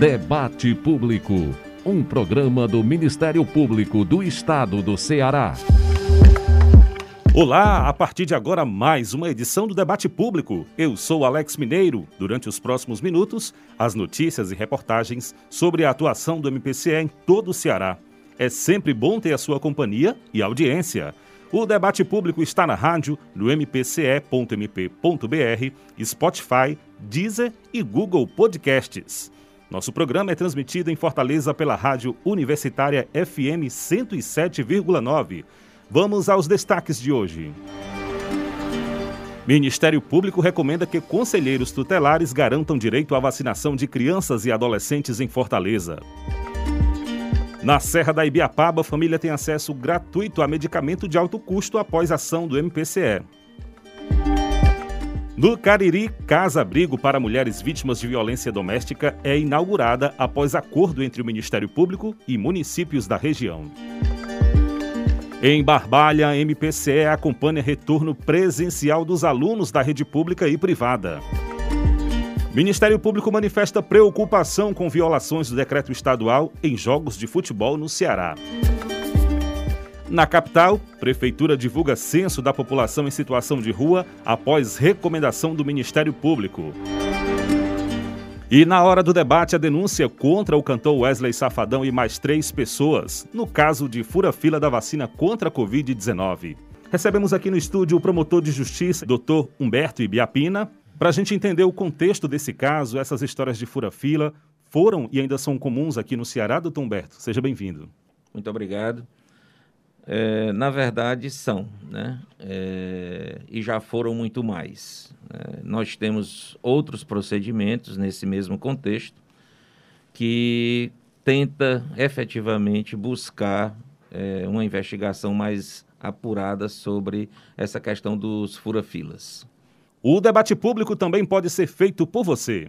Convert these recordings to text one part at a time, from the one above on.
Debate Público, um programa do Ministério Público do Estado do Ceará. Olá, a partir de agora mais uma edição do Debate Público. Eu sou Alex Mineiro. Durante os próximos minutos, as notícias e reportagens sobre a atuação do MPCE em todo o Ceará. É sempre bom ter a sua companhia e audiência. O debate público está na rádio, no mpce.mp.br, Spotify, Deezer e Google Podcasts. Nosso programa é transmitido em Fortaleza pela Rádio Universitária FM 107,9. Vamos aos destaques de hoje. Ministério Público recomenda que conselheiros tutelares garantam direito à vacinação de crianças e adolescentes em Fortaleza. Na Serra da Ibiapaba, a família tem acesso gratuito a medicamento de alto custo após ação do MPCE. No Cariri, casa-abrigo para mulheres vítimas de violência doméstica é inaugurada após acordo entre o Ministério Público e municípios da região. Em Barbalha, a MPCE acompanha retorno presencial dos alunos da rede pública e privada. Ministério Público manifesta preocupação com violações do decreto estadual em jogos de futebol no Ceará. Na capital, Prefeitura divulga censo da população em situação de rua após recomendação do Ministério Público. E na hora do debate, a denúncia contra o cantor Wesley Safadão e mais três pessoas, no caso de fura-fila da vacina contra a Covid-19. Recebemos aqui no estúdio o promotor de justiça, Dr. Humberto Ibiapina, para a gente entender o contexto desse caso, essas histórias de fura-fila foram e ainda são comuns aqui no Ceará, doutor Humberto. Seja bem-vindo. Muito obrigado. É, na verdade, são, né? É, e já foram muito mais. É, nós temos outros procedimentos nesse mesmo contexto que tenta efetivamente buscar é, uma investigação mais apurada sobre essa questão dos fura-filas. O debate público também pode ser feito por você.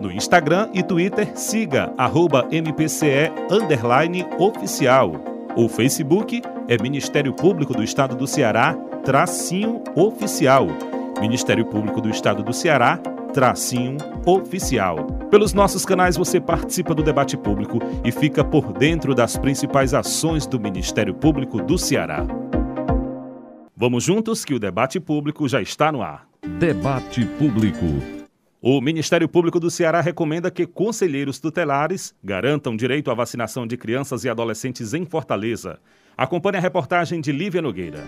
No Instagram e Twitter, siga arroba MPCE oficial. O Facebook é Ministério Público do Estado do Ceará, tracinho oficial. Ministério Público do Estado do Ceará, tracinho oficial. Pelos nossos canais você participa do debate público e fica por dentro das principais ações do Ministério Público do Ceará. Vamos juntos que o debate público já está no ar. Debate Público. O Ministério Público do Ceará recomenda que conselheiros tutelares garantam direito à vacinação de crianças e adolescentes em Fortaleza. Acompanhe a reportagem de Lívia Nogueira.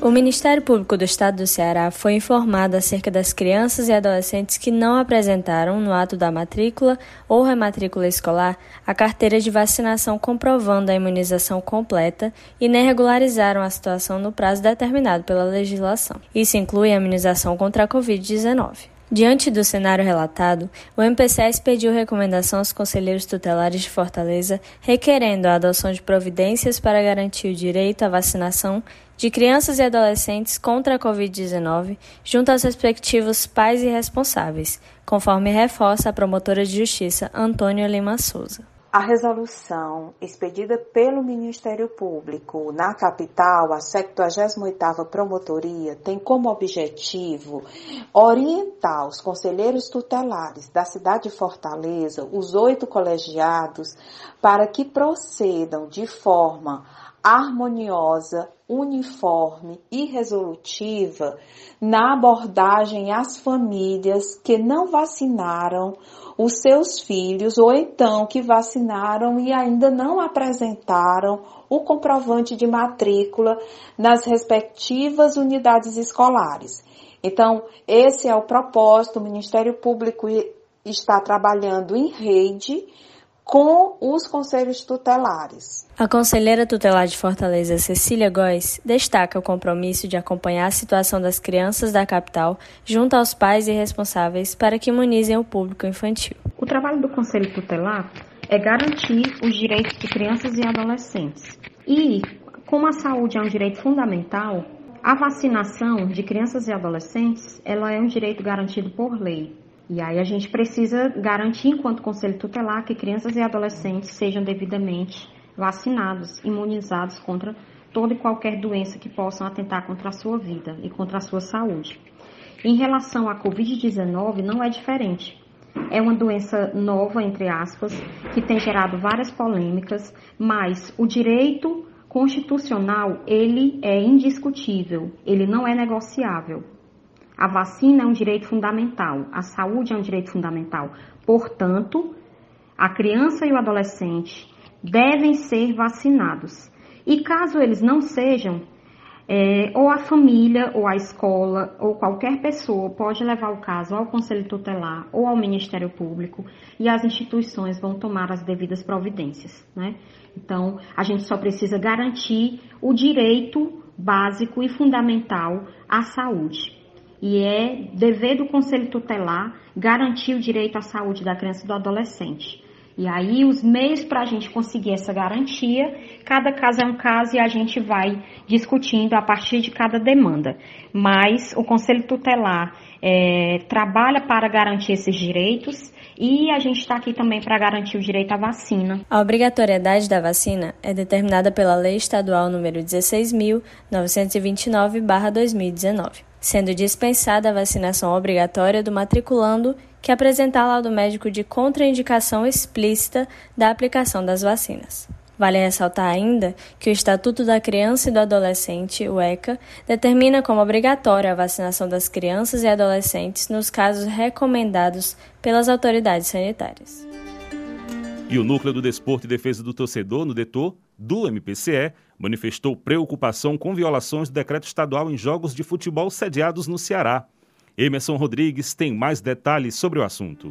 O Ministério Público do Estado do Ceará foi informado acerca das crianças e adolescentes que não apresentaram, no ato da matrícula ou rematrícula escolar, a carteira de vacinação comprovando a imunização completa e nem regularizaram a situação no prazo determinado pela legislação. Isso inclui a imunização contra a Covid-19. Diante do cenário relatado, o MPCS pediu recomendação aos conselheiros tutelares de Fortaleza, requerendo a adoção de providências para garantir o direito à vacinação de crianças e adolescentes contra a Covid-19, junto aos respectivos pais e responsáveis, conforme reforça a promotora de justiça Antônia Lima Souza. A resolução expedida pelo Ministério Público na capital, a 78ª Promotoria, tem como objetivo orientar os conselheiros tutelares da cidade de Fortaleza, os oito colegiados, para que procedam de forma harmoniosa, uniforme e resolutiva na abordagem às famílias que não vacinaram os seus filhos ou então que vacinaram e ainda não apresentaram o comprovante de matrícula nas respectivas unidades escolares. Então, esse é o propósito, o Ministério Público está trabalhando em rede com os conselhos tutelares. A conselheira tutelar de Fortaleza, Cecília Góes, destaca o compromisso de acompanhar a situação das crianças da capital junto aos pais e responsáveis para que imunizem o público infantil. O trabalho do conselho tutelar é garantir os direitos de crianças e adolescentes. E, como a saúde é um direito fundamental, a vacinação de crianças e adolescentes, ela é um direito garantido por lei. E aí a gente precisa garantir, enquanto Conselho Tutelar, que crianças e adolescentes sejam devidamente vacinados, imunizados contra toda e qualquer doença que possam atentar contra a sua vida e contra a sua saúde. Em relação à Covid-19, não é diferente. É uma doença nova, entre aspas, que tem gerado várias polêmicas, mas o direito constitucional, ele é indiscutível, ele não é negociável. A vacina é um direito fundamental, a saúde é um direito fundamental. Portanto, a criança e o adolescente devem ser vacinados. E caso eles não sejam, é, ou a família, ou a escola, ou qualquer pessoa pode levar o caso ao Conselho Tutelar ou ao Ministério Público e as instituições vão tomar as devidas providências. Né? Então, a gente só precisa garantir o direito básico e fundamental à saúde. E é dever do Conselho Tutelar garantir o direito à saúde da criança e do adolescente. E aí, os meios para a gente conseguir essa garantia, cada caso é um caso e a gente vai discutindo a partir de cada demanda. Mas o Conselho Tutelar é, trabalha para garantir esses direitos e a gente está aqui também para garantir o direito à vacina. A obrigatoriedade da vacina é determinada pela Lei Estadual número 16.929-2019, sendo dispensada a vacinação obrigatória do matriculando que apresentar laudo médico de contraindicação explícita da aplicação das vacinas. Vale ressaltar ainda que o Estatuto da Criança e do Adolescente, o ECA, determina como obrigatória a vacinação das crianças e adolescentes nos casos recomendados pelas autoridades sanitárias. E o Núcleo do Desporto e Defesa do Torcedor, no DETOR, do MPCE, manifestou preocupação com violações do decreto estadual em jogos de futebol sediados no Ceará. Emerson Rodrigues tem mais detalhes sobre o assunto.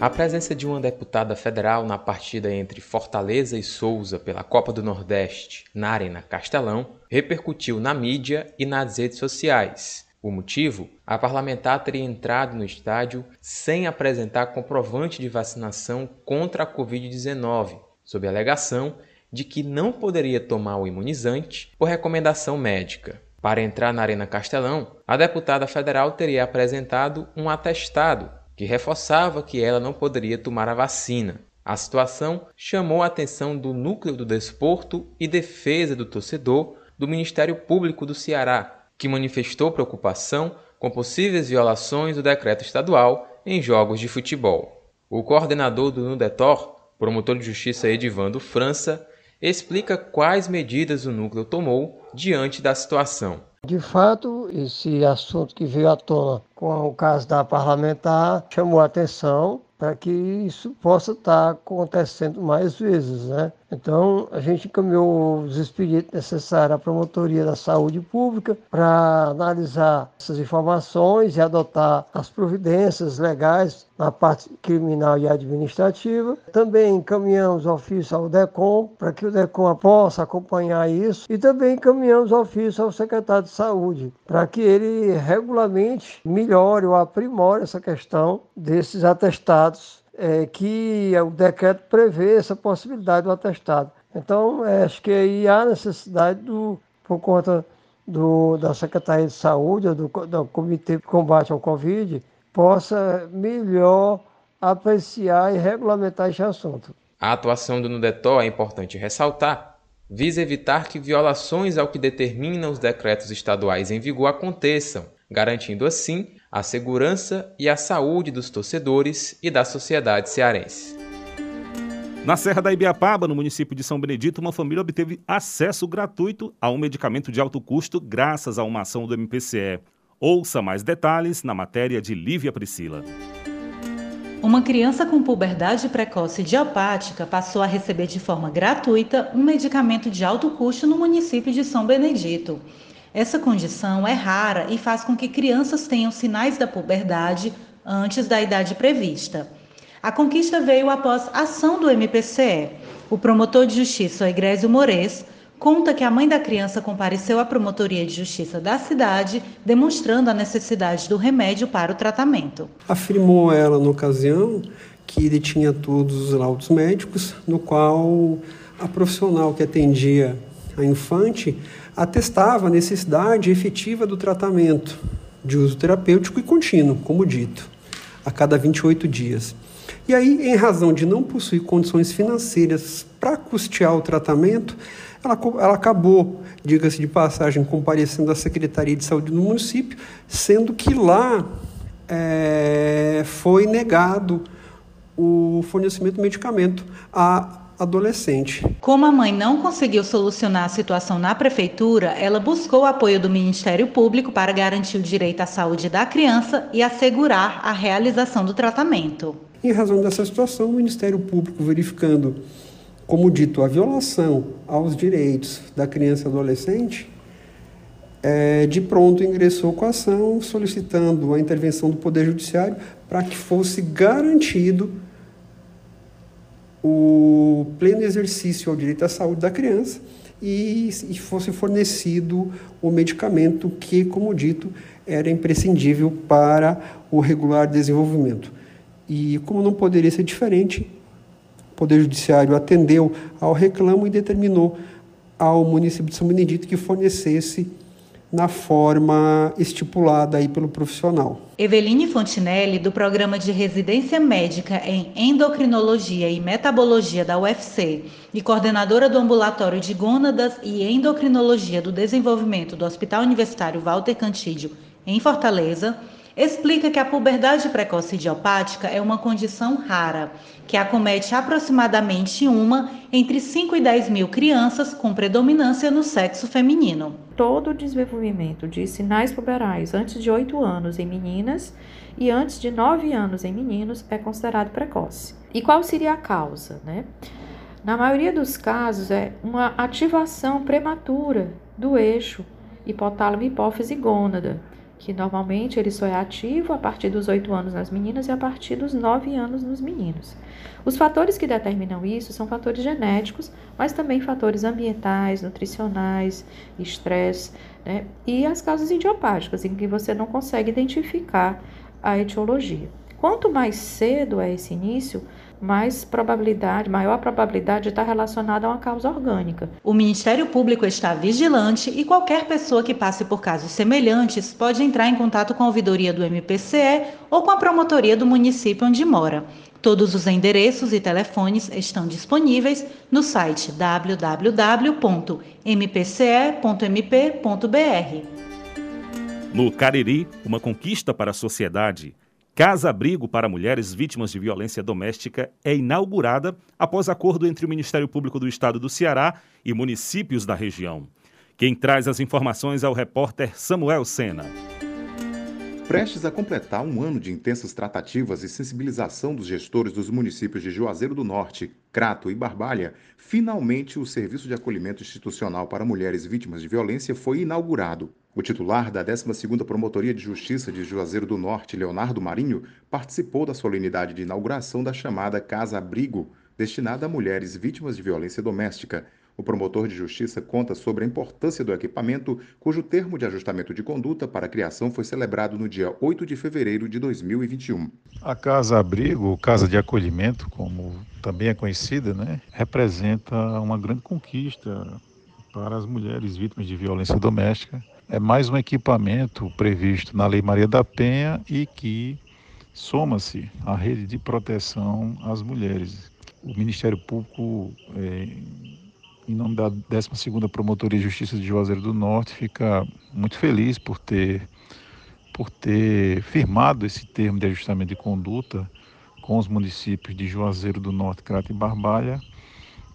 A presença de uma deputada federal na partida entre Fortaleza e Souza pela Copa do Nordeste na Arena Castelão repercutiu na mídia e nas redes sociais. O motivo? A parlamentar teria entrado no estádio sem apresentar comprovante de vacinação contra a Covid-19, sob a alegação de que não poderia tomar o imunizante por recomendação médica. Para entrar na Arena Castelão, a deputada federal teria apresentado um atestado que reforçava que ela não poderia tomar a vacina. A situação chamou a atenção do Núcleo do Desporto e Defesa do Torcedor do Ministério Público do Ceará, que manifestou preocupação com possíveis violações do decreto estadual em jogos de futebol. O coordenador do Nudetor, promotor de justiça Edivando França, explica quais medidas o núcleo tomou diante da situação. De fato, esse assunto que veio à tona com o caso da parlamentar chamou a atenção para que isso possa estar acontecendo mais vezes, né? Então, a gente encaminhou os expedientes necessários à Promotoria da Saúde Pública para analisar essas informações e adotar as providências legais na parte criminal e administrativa. Também encaminhamos ofício ao DECOM para que o DECOM possa acompanhar isso e também encaminhamos ofício ao secretário de Saúde para que ele regulamente melhore ou aprimore essa questão desses atestados é, que o decreto prevê essa possibilidade do atestado. Então, é, acho que aí há necessidade, do, por conta do, da Secretaria de Saúde, do, do Comitê de Combate ao Covid, possa melhor apreciar e regulamentar esse assunto. A atuação do Nudetor, é importante ressaltar, visa evitar que violações ao que determinam os decretos estaduais em vigor aconteçam, garantindo assim a segurança e a saúde dos torcedores e da sociedade cearense. Na Serra da Ibiapaba, no município de São Benedito, uma família obteve acesso gratuito a um medicamento de alto custo graças a uma ação do MPCE. Ouça mais detalhes na matéria de Lívia Priscila. Uma criança com puberdade precoce idiopática passou a receber de forma gratuita um medicamento de alto custo no município de São Benedito. Essa condição é rara e faz com que crianças tenham sinais da puberdade antes da idade prevista. A conquista veio após ação do MPCE. O promotor de justiça, Egrésio Mores, conta que a mãe da criança compareceu à promotoria de justiça da cidade, demonstrando a necessidade do remédio para o tratamento. Afirmou ela, na ocasião, que ele tinha todos os laudos médicos, no qual a profissional que atendia a infante atestava a necessidade efetiva do tratamento de uso terapêutico e contínuo, como dito, a cada 28 dias. E aí, em razão de não possuir condições financeiras para custear o tratamento, ela, ela acabou, diga-se de passagem, comparecendo à Secretaria de Saúde do município, sendo que lá é, foi negado o fornecimento de medicamento a adolescente. Como a mãe não conseguiu solucionar a situação na prefeitura, ela buscou o apoio do Ministério Público para garantir o direito à saúde da criança e assegurar a realização do tratamento. Em razão dessa situação, o Ministério Público, verificando, como dito, a violação aos direitos da criança e adolescente, é, de pronto ingressou com a ação solicitando a intervenção do Poder Judiciário para que fosse garantido o pleno exercício ao direito à saúde da criança e, e fosse fornecido o medicamento que, como dito, era imprescindível para o regular desenvolvimento. E como não poderia ser diferente, o Poder Judiciário atendeu ao reclamo e determinou ao município de São Benedito que fornecesse na forma estipulada aí pelo profissional. Eveline Fontinelli, do Programa de Residência Médica em Endocrinologia e Metabologia da UFC e coordenadora do Ambulatório de Gônadas e Endocrinologia do Desenvolvimento do Hospital Universitário Walter Cantídio, em Fortaleza, explica que a puberdade precoce idiopática é uma condição rara, que acomete aproximadamente uma entre 5 e 10 mil crianças com predominância no sexo feminino. Todo o desenvolvimento de sinais puberais antes de 8 anos em meninas e antes de 9 anos em meninos é considerado precoce. E qual seria a causa? Né? Na maioria dos casos, é uma ativação prematura do eixo hipotálamo hipófise gônada, que normalmente ele só é ativo a partir dos 8 anos nas meninas e a partir dos 9 anos nos meninos. Os fatores que determinam isso são fatores genéticos, mas também fatores ambientais, nutricionais, estresse, né? e as causas idiopáticas, em que você não consegue identificar a etiologia. Quanto mais cedo é esse início, mais probabilidade, maior probabilidade de estar relacionada a uma causa orgânica. O Ministério Público está vigilante e qualquer pessoa que passe por casos semelhantes pode entrar em contato com a ouvidoria do MPCE ou com a promotoria do município onde mora. Todos os endereços e telefones estão disponíveis no site www.mpce.mp.br. No Cariri, uma conquista para a sociedade. Casa-abrigo para mulheres vítimas de violência doméstica é inaugurada após acordo entre o Ministério Público do Estado do Ceará e municípios da região. Quem traz as informações é o repórter Samuel Sena. Prestes a completar um ano de intensas tratativas e sensibilização dos gestores dos municípios de Juazeiro do Norte, Crato e Barbalha, finalmente o Serviço de Acolhimento Institucional para Mulheres Vítimas de Violência foi inaugurado. O titular da 12ª Promotoria de Justiça de Juazeiro do Norte, Leonardo Marinho, participou da solenidade de inauguração da chamada Casa Abrigo, destinada a mulheres vítimas de violência doméstica. O promotor de justiça conta sobre a importância do equipamento, cujo termo de ajustamento de conduta para a criação foi celebrado no dia 8 de fevereiro de 2021. A Casa Abrigo, Casa de Acolhimento, como também é conhecida, né, representa uma grande conquista para as mulheres vítimas de violência doméstica é mais um equipamento previsto na Lei Maria da Penha e que soma-se à rede de proteção às mulheres. O Ministério Público, é, em nome da 12ª Promotoria de Justiça de Juazeiro do Norte, fica muito feliz por ter, por ter firmado esse termo de ajustamento de conduta com os municípios de Juazeiro do Norte, Crato e Barbalha,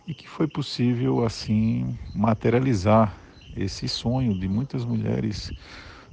e que foi possível, assim, materializar esse sonho de muitas mulheres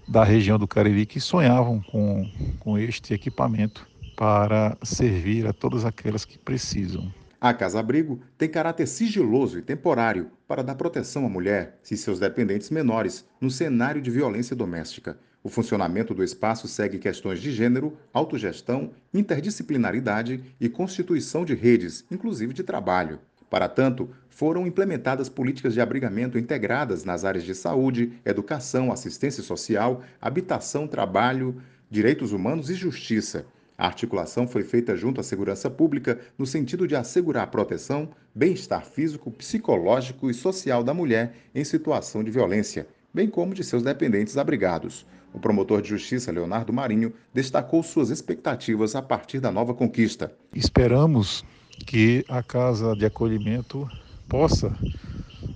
da região do Cariri que sonhavam com, com este equipamento para servir a todas aquelas que precisam. A Casa Abrigo tem caráter sigiloso e temporário para dar proteção à mulher e seus dependentes menores no cenário de violência doméstica. O funcionamento do espaço segue questões de gênero, autogestão, interdisciplinaridade e constituição de redes, inclusive de trabalho. Para tanto, foram implementadas políticas de abrigamento integradas nas áreas de saúde, educação, assistência social, habitação, trabalho, direitos humanos e justiça. A articulação foi feita junto à segurança pública no sentido de assegurar a proteção, bem-estar físico, psicológico e social da mulher em situação de violência, bem como de seus dependentes abrigados. O promotor de justiça, Leonardo Marinho, destacou suas expectativas a partir da nova conquista. Esperamos que a casa de acolhimento possa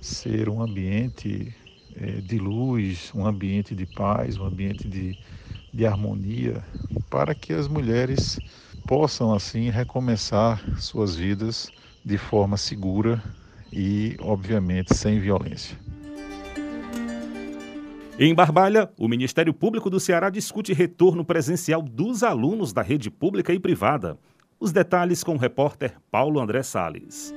ser um ambiente é, de luz, um ambiente de paz, um ambiente de, de harmonia, para que as mulheres possam assim recomeçar suas vidas de forma segura e, obviamente, sem violência. Em Barbalha, o Ministério Público do Ceará discute retorno presencial dos alunos da rede pública e privada. Os detalhes com o repórter Paulo André Salles.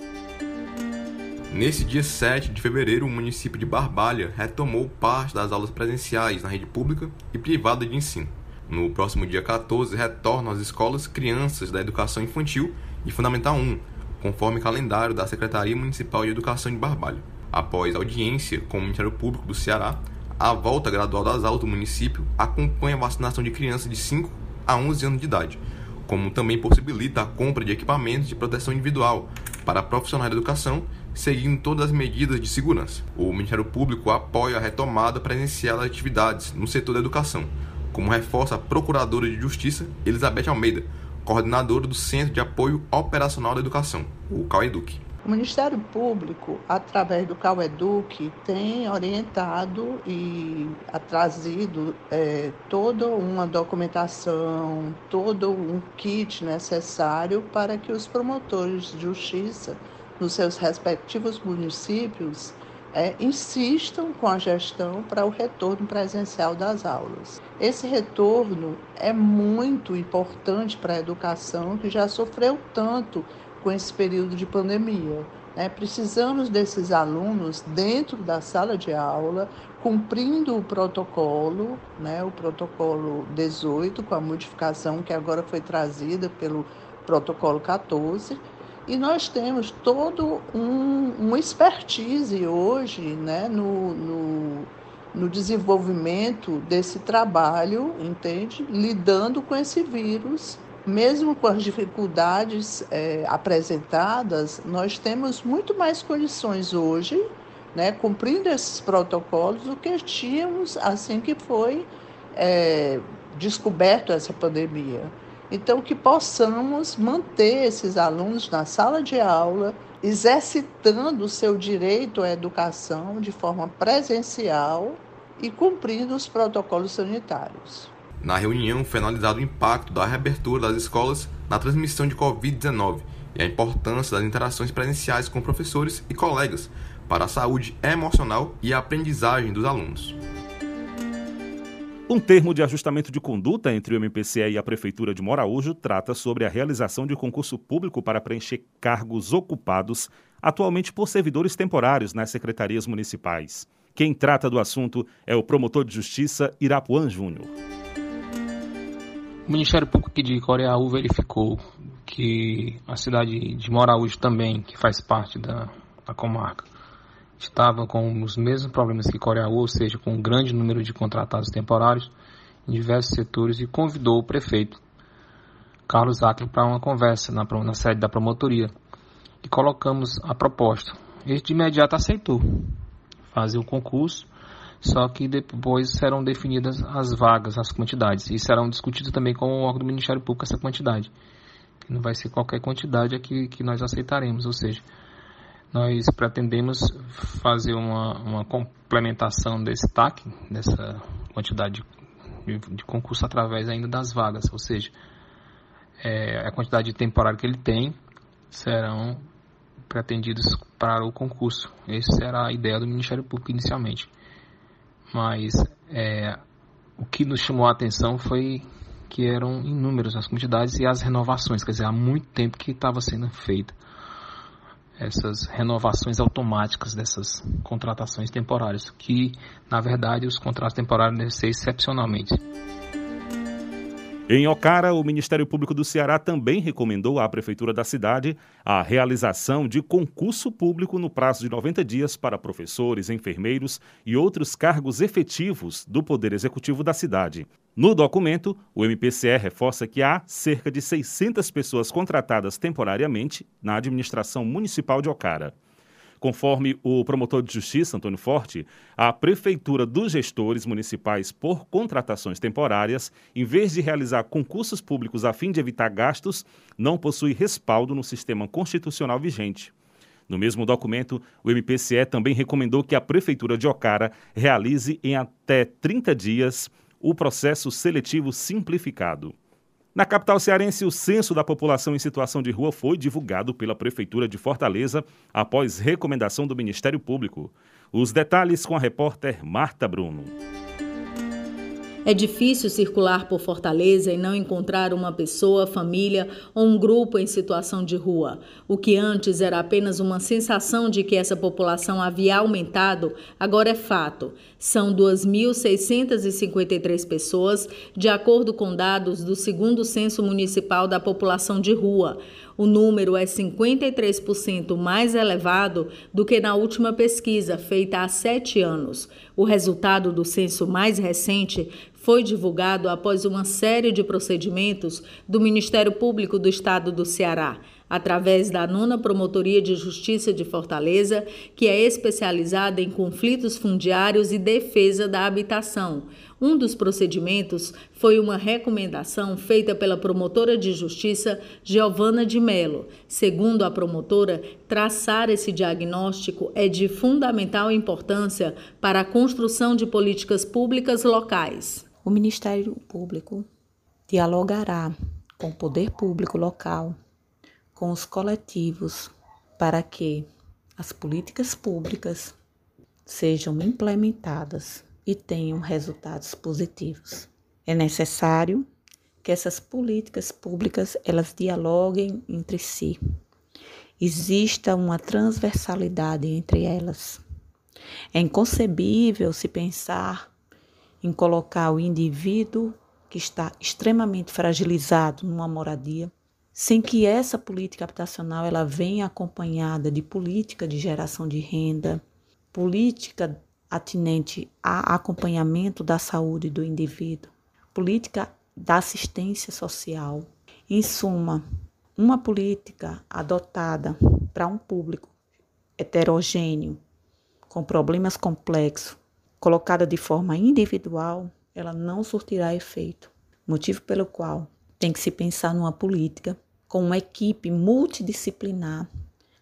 Nesse dia 7 de fevereiro, o município de Barbalha retomou parte das aulas presenciais na rede pública e privada de ensino. No próximo dia 14, retornam às escolas crianças da educação infantil e fundamental 1, conforme calendário da Secretaria Municipal de Educação de Barbalha. Após audiência com o Ministério Público do Ceará, a volta gradual das aulas do município acompanha a vacinação de crianças de 5 a 11 anos de idade, como também possibilita a compra de equipamentos de proteção individual para profissionais da educação seguindo todas as medidas de segurança. O Ministério Público apoia a retomada presencial das atividades no setor da educação, como reforça a Procuradora de Justiça Elizabeth Almeida, coordenadora do Centro de Apoio Operacional da Educação, o CAUEDUC. O Ministério Público, através do CAUEDUC, tem orientado e trazido é, toda uma documentação, todo um kit necessário para que os promotores de justiça nos seus respectivos municípios é, insistam com a gestão para o retorno presencial das aulas. Esse retorno é muito importante para a educação que já sofreu tanto com esse período de pandemia. Né? Precisamos desses alunos dentro da sala de aula, cumprindo o protocolo, né? o protocolo 18, com a modificação que agora foi trazida pelo protocolo 14 e nós temos todo um, uma expertise hoje né, no, no, no desenvolvimento desse trabalho, entende? Lidando com esse vírus mesmo com as dificuldades é, apresentadas, nós temos muito mais condições hoje, né, cumprindo esses protocolos, do que tínhamos assim que foi é, descoberto essa pandemia. Então, que possamos manter esses alunos na sala de aula, exercitando o seu direito à educação de forma presencial e cumprindo os protocolos sanitários. Na reunião foi analisado o impacto da reabertura das escolas na transmissão de Covid-19 e a importância das interações presenciais com professores e colegas para a saúde emocional e a aprendizagem dos alunos. Um termo de ajustamento de conduta entre o MPCE e a Prefeitura de Moraújo trata sobre a realização de concurso público para preencher cargos ocupados atualmente por servidores temporários nas secretarias municipais. Quem trata do assunto é o promotor de justiça Irapuã Júnior. O Ministério Público de Coreaú verificou que a cidade de Moraújo também, que faz parte da, da comarca, estava com os mesmos problemas que Coreaú, ou seja, com um grande número de contratados temporários em diversos setores e convidou o prefeito Carlos Acre para uma conversa na, na sede da promotoria e colocamos a proposta. Ele de imediato aceitou fazer o concurso, só que depois serão definidas as vagas, as quantidades, e serão discutidas também com o órgão do Ministério Público essa quantidade. Não vai ser qualquer quantidade aqui que nós aceitaremos, ou seja, nós pretendemos fazer uma, uma complementação desse TAC, dessa quantidade de, de, concurso através ainda das vagas, ou seja, é, a quantidade de temporário que ele tem serão pretendidos para o concurso. Essa será a ideia do Ministério Público inicialmente. Mas é, o que nos chamou a atenção foi que eram inúmeras as quantidades e as renovações, quer dizer, há muito tempo que estava sendo feita essas renovações automáticas dessas contratações temporárias, que na verdade os contratos temporários devem ser excepcionalmente. Em Ocara, o Ministério Público do Ceará também recomendou à Prefeitura da cidade a realização de concurso público no prazo de 90 dias para professores, enfermeiros e outros cargos efetivos do Poder Executivo da cidade. No documento, o MPCE reforça que há cerca de 600 pessoas contratadas temporariamente na administração municipal de Ocara. Conforme o promotor de justiça, Antônio Forte, a prefeitura dos gestores municipais por contratações temporárias, em vez de realizar concursos públicos a fim de evitar gastos, não possui respaldo no sistema constitucional vigente. No mesmo documento, o MPCE também recomendou que a Prefeitura de Ocara realize em até 30 dias o processo seletivo simplificado. Na capital cearense, o censo da população em situação de rua foi divulgado pela Prefeitura de Fortaleza após recomendação do Ministério Público. Os detalhes com a repórter Marta Bruno. É difícil circular por Fortaleza e não encontrar uma pessoa, família ou um grupo em situação de rua. O que antes era apenas uma sensação de que essa população havia aumentado, agora é fato. São 2.653 pessoas, de acordo com dados do segundo Censo Municipal da População de Rua. O número é 53% mais elevado do que na última pesquisa, feita há sete anos. O resultado do censo mais recente foi divulgado após uma série de procedimentos do Ministério Público do Estado do Ceará, através da nona Promotoria de Justiça de Fortaleza, que é especializada em conflitos fundiários e defesa da habitação. Um dos procedimentos foi uma recomendação feita pela promotora de justiça Giovana de Mello. Segundo a promotora, traçar esse diagnóstico é de fundamental importância para a construção de políticas públicas locais o Ministério Público dialogará com o poder público local, com os coletivos, para que as políticas públicas sejam implementadas e tenham resultados positivos. É necessário que essas políticas públicas elas dialoguem entre si. Exista uma transversalidade entre elas. É inconcebível se pensar em colocar o indivíduo que está extremamente fragilizado numa moradia, sem que essa política habitacional ela venha acompanhada de política de geração de renda, política atinente a acompanhamento da saúde do indivíduo, política da assistência social. Em suma, uma política adotada para um público heterogêneo, com problemas complexos, colocada de forma individual, ela não surtirá efeito. Motivo pelo qual tem que se pensar numa política com uma equipe multidisciplinar,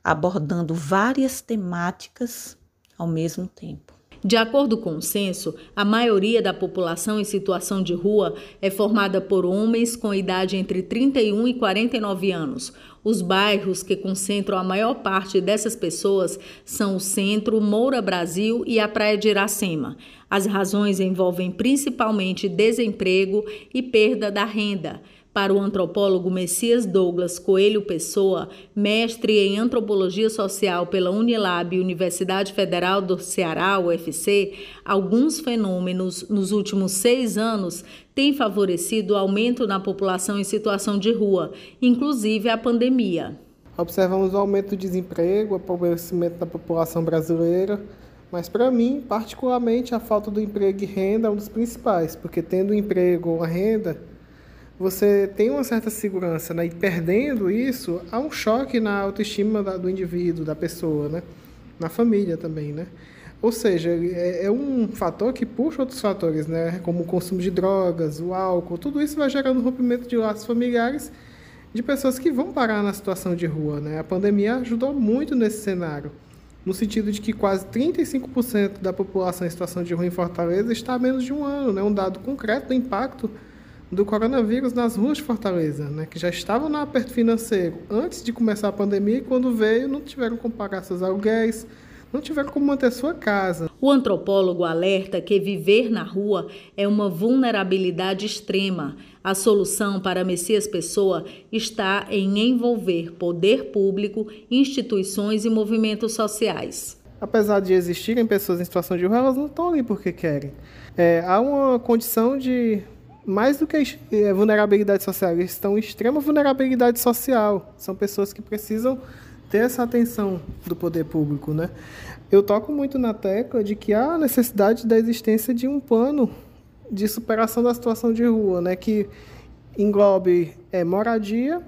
abordando várias temáticas ao mesmo tempo. De acordo com o censo, a maioria da população em situação de rua é formada por homens com idade entre 31 e 49 anos. Os bairros que concentram a maior parte dessas pessoas são o Centro, Moura Brasil e a Praia de Iracema. As razões envolvem principalmente desemprego e perda da renda. Para o antropólogo Messias Douglas Coelho Pessoa, mestre em antropologia social pela Unilab Universidade Federal do Ceará, UFC, alguns fenômenos nos últimos seis anos têm favorecido o aumento na população em situação de rua, inclusive a pandemia. Observamos o aumento do desemprego, o empobrecimento da população brasileira, mas para mim, particularmente, a falta do emprego e renda é um dos principais, porque tendo um emprego ou renda, você tem uma certa segurança, né? E perdendo isso, há um choque na autoestima do indivíduo, da pessoa, né? Na família também, né? Ou seja, é, é, um fator que puxa outros fatores, né? Como o consumo de drogas, o álcool, tudo isso vai gerando rompimento de laços familiares de pessoas que vão parar na situação de rua, né? A pandemia ajudou muito nesse cenário, no sentido de que quase 35% da população em situação de rua em Fortaleza está há menos de um ano, né? Um dado concreto do impacto do coronavírus nas ruas de Fortaleza, né, que já estavam no aperto financeiro antes de começar a pandemia e quando veio não tiveram como pagar seus aluguéis, não tiveram como manter sua casa. O antropólogo alerta que viver na rua é uma vulnerabilidade extrema. A solução para Messias Pessoa está em envolver poder público, instituições e movimentos sociais. Apesar de existirem pessoas em situação de rua, elas não estão ali porque querem. É, há uma condição de mais do que é, vulnerabilidade social, eles estão em extrema vulnerabilidade social. São pessoas que precisam ter essa atenção do poder público, né? Eu toco muito na tecla de que há necessidade da existência de um plano de superação da situação de rua, né? Que englobe é, moradia,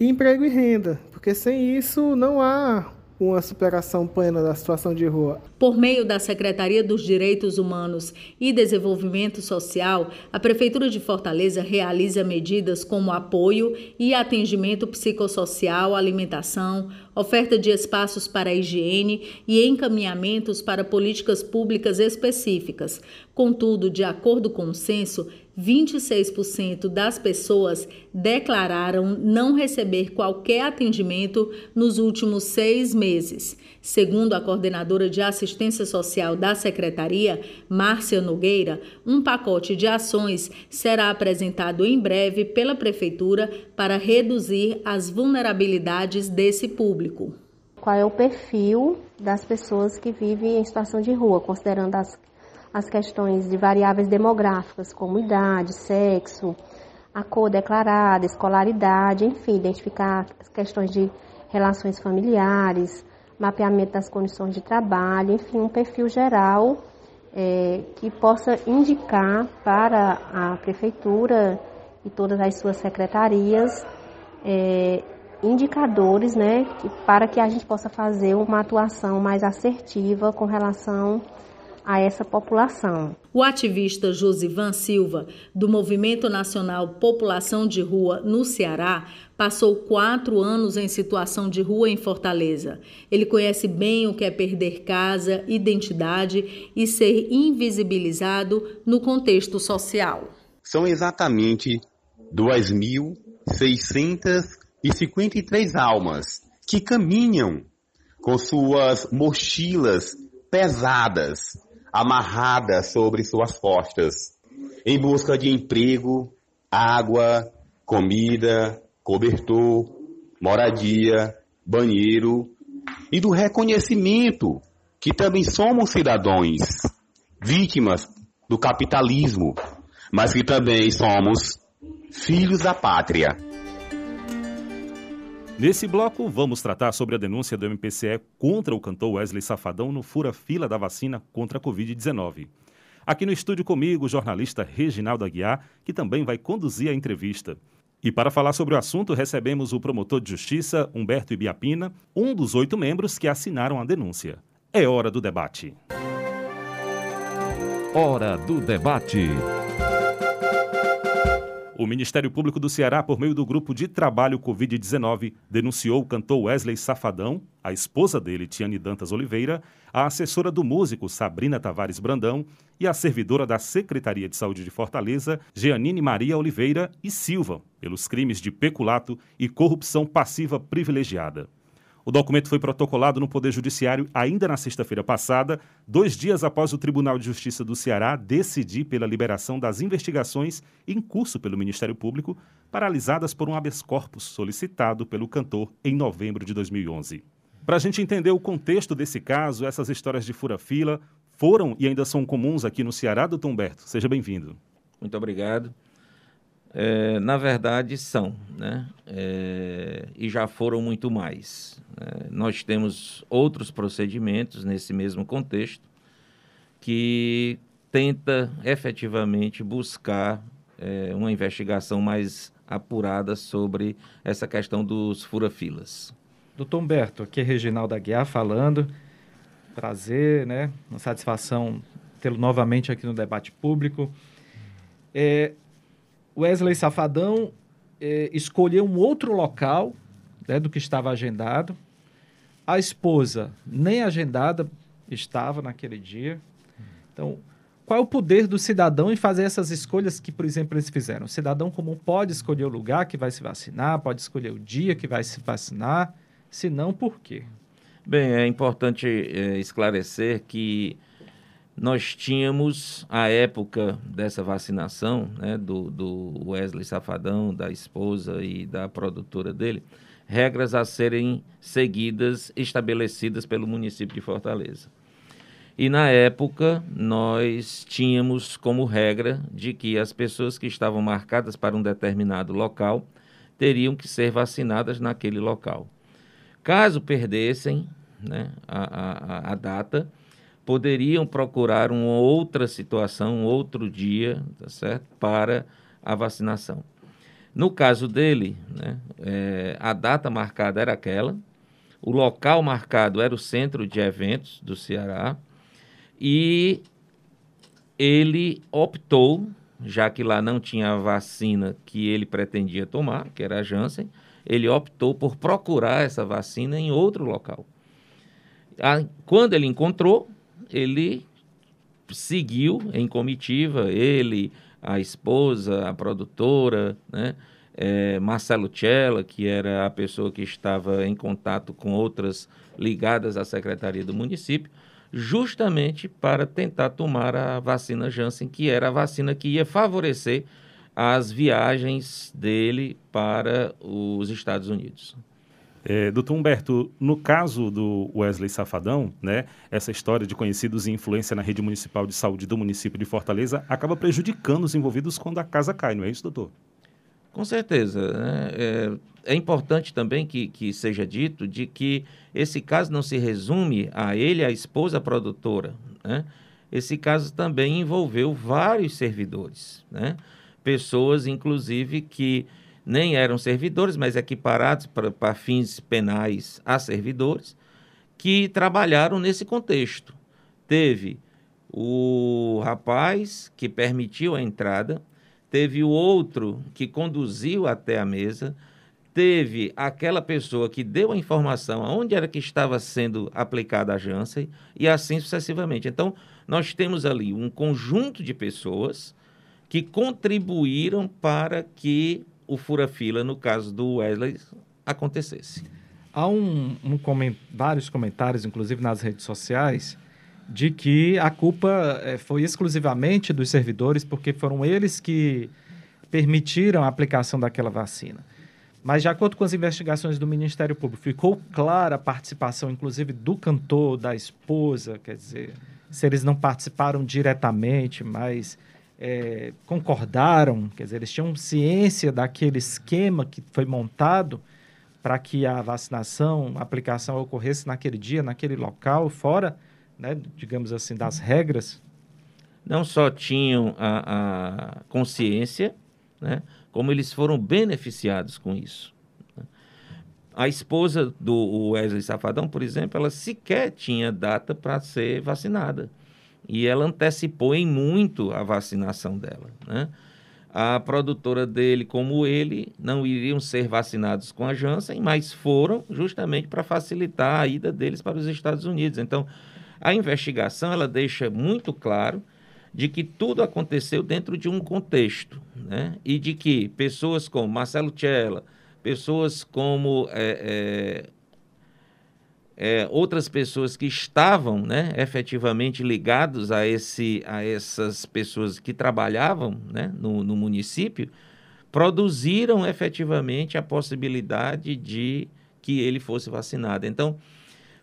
emprego e renda, porque sem isso não há uma superação plena da situação de rua. Por meio da Secretaria dos Direitos Humanos e Desenvolvimento Social, a Prefeitura de Fortaleza realiza medidas como apoio e atendimento psicossocial, alimentação, oferta de espaços para higiene e encaminhamentos para políticas públicas específicas. Contudo, de acordo com o censo, 26% das pessoas declararam não receber qualquer atendimento nos últimos seis meses. Segundo a coordenadora de assistência social da Secretaria, Márcia Nogueira, um pacote de ações será apresentado em breve pela Prefeitura para reduzir as vulnerabilidades desse público. Qual é o perfil das pessoas que vivem em situação de rua, considerando as as questões de variáveis demográficas, como idade, sexo, a cor declarada, escolaridade, enfim, identificar questões de relações familiares, mapeamento das condições de trabalho, enfim, um perfil geral é, que possa indicar para a prefeitura e todas as suas secretarias é, indicadores, né, que, para que a gente possa fazer uma atuação mais assertiva com relação a essa população. O ativista Josivan Silva, do Movimento Nacional População de Rua no Ceará, passou quatro anos em situação de rua em Fortaleza. Ele conhece bem o que é perder casa, identidade e ser invisibilizado no contexto social. São exatamente 2.653 almas que caminham com suas mochilas pesadas amarrada sobre suas costas, em busca de emprego, água, comida, cobertor, moradia, banheiro e do reconhecimento que também somos cidadãos, vítimas do capitalismo, mas que também somos filhos da pátria. Nesse bloco, vamos tratar sobre a denúncia do MPCE contra o cantor Wesley Safadão no fura-fila da vacina contra a Covid-19. Aqui no estúdio comigo, o jornalista Reginaldo Aguiar, que também vai conduzir a entrevista. E para falar sobre o assunto, recebemos o promotor de justiça, Humberto Ibiapina, um dos oito membros que assinaram a denúncia. É hora do debate. Hora do debate. O Ministério Público do Ceará, por meio do grupo de trabalho Covid-19, denunciou o cantor Wesley Safadão, a esposa dele, Tiane Dantas Oliveira, a assessora do músico Sabrina Tavares Brandão e a servidora da Secretaria de Saúde de Fortaleza, Jeanine Maria Oliveira e Silva, pelos crimes de peculato e corrupção passiva privilegiada. O documento foi protocolado no Poder Judiciário ainda na sexta-feira passada, dois dias após o Tribunal de Justiça do Ceará decidir pela liberação das investigações em curso pelo Ministério Público, paralisadas por um habeas corpus solicitado pelo cantor em novembro de 2011. Para a gente entender o contexto desse caso, essas histórias de fura-fila foram e ainda são comuns aqui no Ceará, doutor Humberto. Seja bem-vindo. Muito obrigado. É, na verdade, são, né? É, e já foram muito mais. É, nós temos outros procedimentos nesse mesmo contexto que tenta efetivamente buscar é, uma investigação mais apurada sobre essa questão dos fura-filas. Doutor Humberto, aqui é Reginaldo Aguiar falando. Prazer, né? Uma satisfação tê-lo novamente aqui no debate público. É, Wesley Safadão eh, escolheu um outro local né, do que estava agendado. A esposa nem agendada estava naquele dia. Então, qual é o poder do cidadão em fazer essas escolhas que, por exemplo, eles fizeram? O cidadão comum pode escolher o lugar que vai se vacinar, pode escolher o dia que vai se vacinar, se não, por quê? Bem, é importante é, esclarecer que nós tínhamos, à época dessa vacinação, né, do, do Wesley Safadão, da esposa e da produtora dele, regras a serem seguidas, estabelecidas pelo município de Fortaleza. E na época nós tínhamos como regra de que as pessoas que estavam marcadas para um determinado local teriam que ser vacinadas naquele local. Caso perdessem né, a, a, a data, poderiam procurar uma outra situação, um outro dia, tá certo? Para a vacinação. No caso dele, né, é, a data marcada era aquela, o local marcado era o centro de eventos do Ceará, e ele optou, já que lá não tinha a vacina que ele pretendia tomar, que era a Janssen, ele optou por procurar essa vacina em outro local. Quando ele encontrou, ele seguiu em comitiva, ele, a esposa, a produtora, né? É, Marcelo Cella, que era a pessoa que estava em contato com outras ligadas à secretaria do município, justamente para tentar tomar a vacina Janssen, que era a vacina que ia favorecer as viagens dele para os Estados Unidos. É, doutor Humberto, no caso do Wesley Safadão, né, essa história de conhecidos e influência na rede municipal de saúde do município de Fortaleza acaba prejudicando os envolvidos quando a casa cai, não é isso, doutor? Com certeza. Né? É, é, importante também que, que seja dito de que esse caso não se resume a ele, a esposa produtora. Né? Esse caso também envolveu vários servidores, né? pessoas, inclusive, que nem eram servidores, mas equiparados para fins penais a servidores, que trabalharam nesse contexto. Teve o rapaz que permitiu a entrada, teve o outro que conduziu até a mesa, teve aquela pessoa que deu a informação aonde era que estava sendo aplicada a Janssen e assim sucessivamente. Então, nós temos ali um conjunto de pessoas que contribuíram para que o fura-fila, no caso do Wesley, acontecesse. Há um, um coment... vários comentários, inclusive nas redes sociais, de que a culpa é, foi exclusivamente dos servidores, porque foram eles que permitiram a aplicação daquela vacina. Mas, de acordo com as investigações do Ministério Público, ficou clara a participação, inclusive, do cantor, da esposa, quer dizer, se eles não participaram diretamente, mas é, concordaram, quer dizer, eles tinham ciência daquele esquema que foi montado para que a vacinação, a aplicação ocorresse naquele dia, naquele local, fora né, digamos assim, das regras? Não só tinham a, a consciência, né, como eles foram beneficiados com isso. Né. A esposa do Wesley Safadão, por exemplo, ela sequer tinha data para ser vacinada. E ela antecipou em muito a vacinação dela. Né? A produtora dele, como ele, não iriam ser vacinados com a Janssen, mas foram justamente para facilitar a ida deles para os Estados Unidos. Então, a investigação ela deixa muito claro de que tudo aconteceu dentro de um contexto, né? E de que pessoas como Marcelo Cella, pessoas como é, é, é, outras pessoas que estavam, né, efetivamente ligados a esse, a essas pessoas que trabalhavam, né, no, no município, produziram efetivamente a possibilidade de que ele fosse vacinado. Então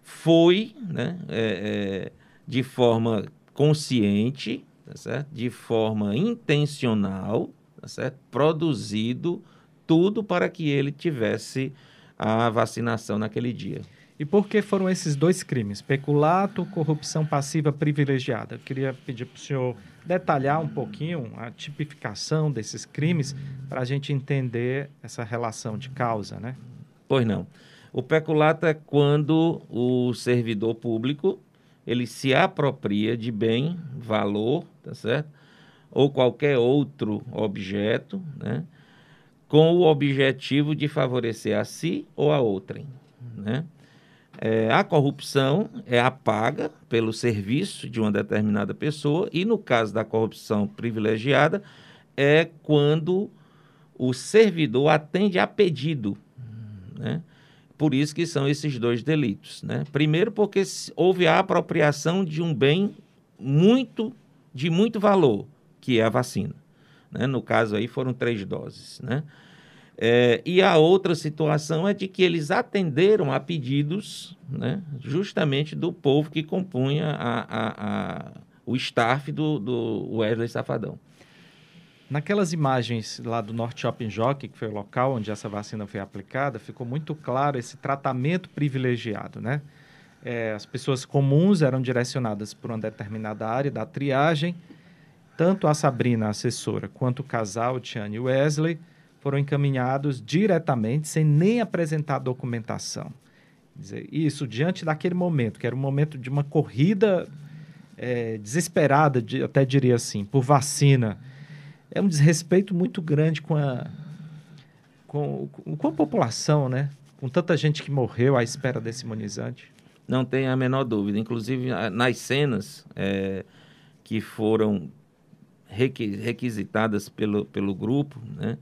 foi né, é, é, de forma consciente, tá certo? de forma intencional, tá certo? produzido tudo para que ele tivesse a vacinação naquele dia. E por que foram esses dois crimes? Peculato, corrupção passiva privilegiada. Eu queria pedir para o senhor detalhar um pouquinho a tipificação desses crimes para a gente entender essa relação de causa, né? Pois não. O peculato é quando o servidor público ele se apropria de bem, valor, tá certo? Ou qualquer outro objeto, né? Com o objetivo de favorecer a si ou a outrem, né? É, a corrupção é a paga pelo serviço de uma determinada pessoa e no caso da corrupção privilegiada é quando o servidor atende a pedido, né? Por isso que são esses dois delitos. Né? Primeiro, porque houve a apropriação de um bem muito de muito valor, que é a vacina. Né? No caso aí foram três doses. Né? É, e a outra situação é de que eles atenderam a pedidos né, justamente do povo que compunha a, a, a, o staff do, do Wesley Safadão. Naquelas imagens lá do Norte Shopping Jockey, que foi o local onde essa vacina foi aplicada, ficou muito claro esse tratamento privilegiado, né? É, as pessoas comuns eram direcionadas para uma determinada área da triagem. Tanto a Sabrina, a assessora, quanto o casal, Tiane e Wesley, foram encaminhados diretamente, sem nem apresentar documentação. Dizer, isso diante daquele momento, que era um momento de uma corrida é, desesperada, de, até diria assim, por vacina é um desrespeito muito grande com a, com, com a população, né? Com tanta gente que morreu à espera desse imunizante. Não tem a menor dúvida. Inclusive, nas cenas é, que foram requisitadas pelo, pelo grupo, né?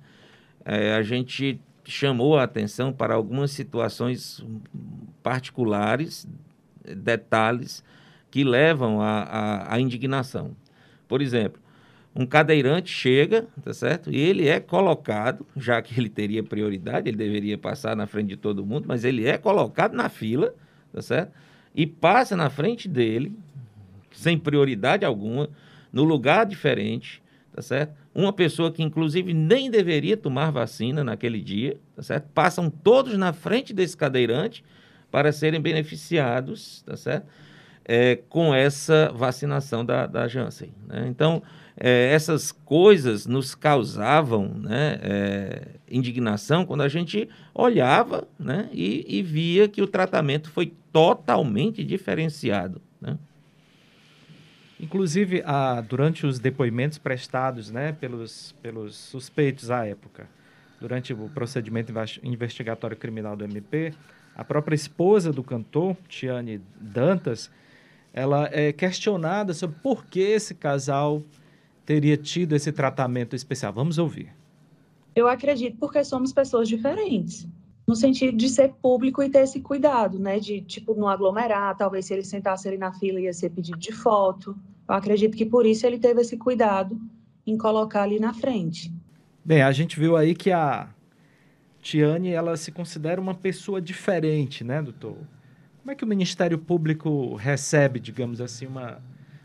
É, a gente chamou a atenção para algumas situações particulares, detalhes, que levam à indignação. Por exemplo, um cadeirante chega, tá certo? E ele é colocado, já que ele teria prioridade, ele deveria passar na frente de todo mundo, mas ele é colocado na fila, tá certo? E passa na frente dele, sem prioridade alguma, no lugar diferente, tá certo? Uma pessoa que inclusive nem deveria tomar vacina naquele dia, tá certo? Passam todos na frente desse cadeirante para serem beneficiados, tá certo? É, com essa vacinação da, da Janssen. Né? Então, é, essas coisas nos causavam né, é, indignação quando a gente olhava né, e, e, via que o tratamento foi totalmente diferenciado. Né? Inclusive, durante os depoimentos prestados né, pelos, pelos suspeitos à época, durante o procedimento investigatório criminal do MP, a própria esposa do cantor, Tiane Dantas, ela é questionada sobre por que esse casal teria tido esse tratamento especial? Vamos ouvir. Eu acredito porque somos pessoas diferentes. No sentido de ser público e ter esse cuidado, né? De, tipo, não aglomerar. Talvez se ele sentasse ali na fila ia ser pedido de foto. Eu acredito que por isso ele teve esse cuidado em colocar ali na frente. Bem, a gente viu aí que a Tiane, ela se considera uma pessoa diferente, né, doutor? Como é que o Ministério Público recebe, digamos assim, uma,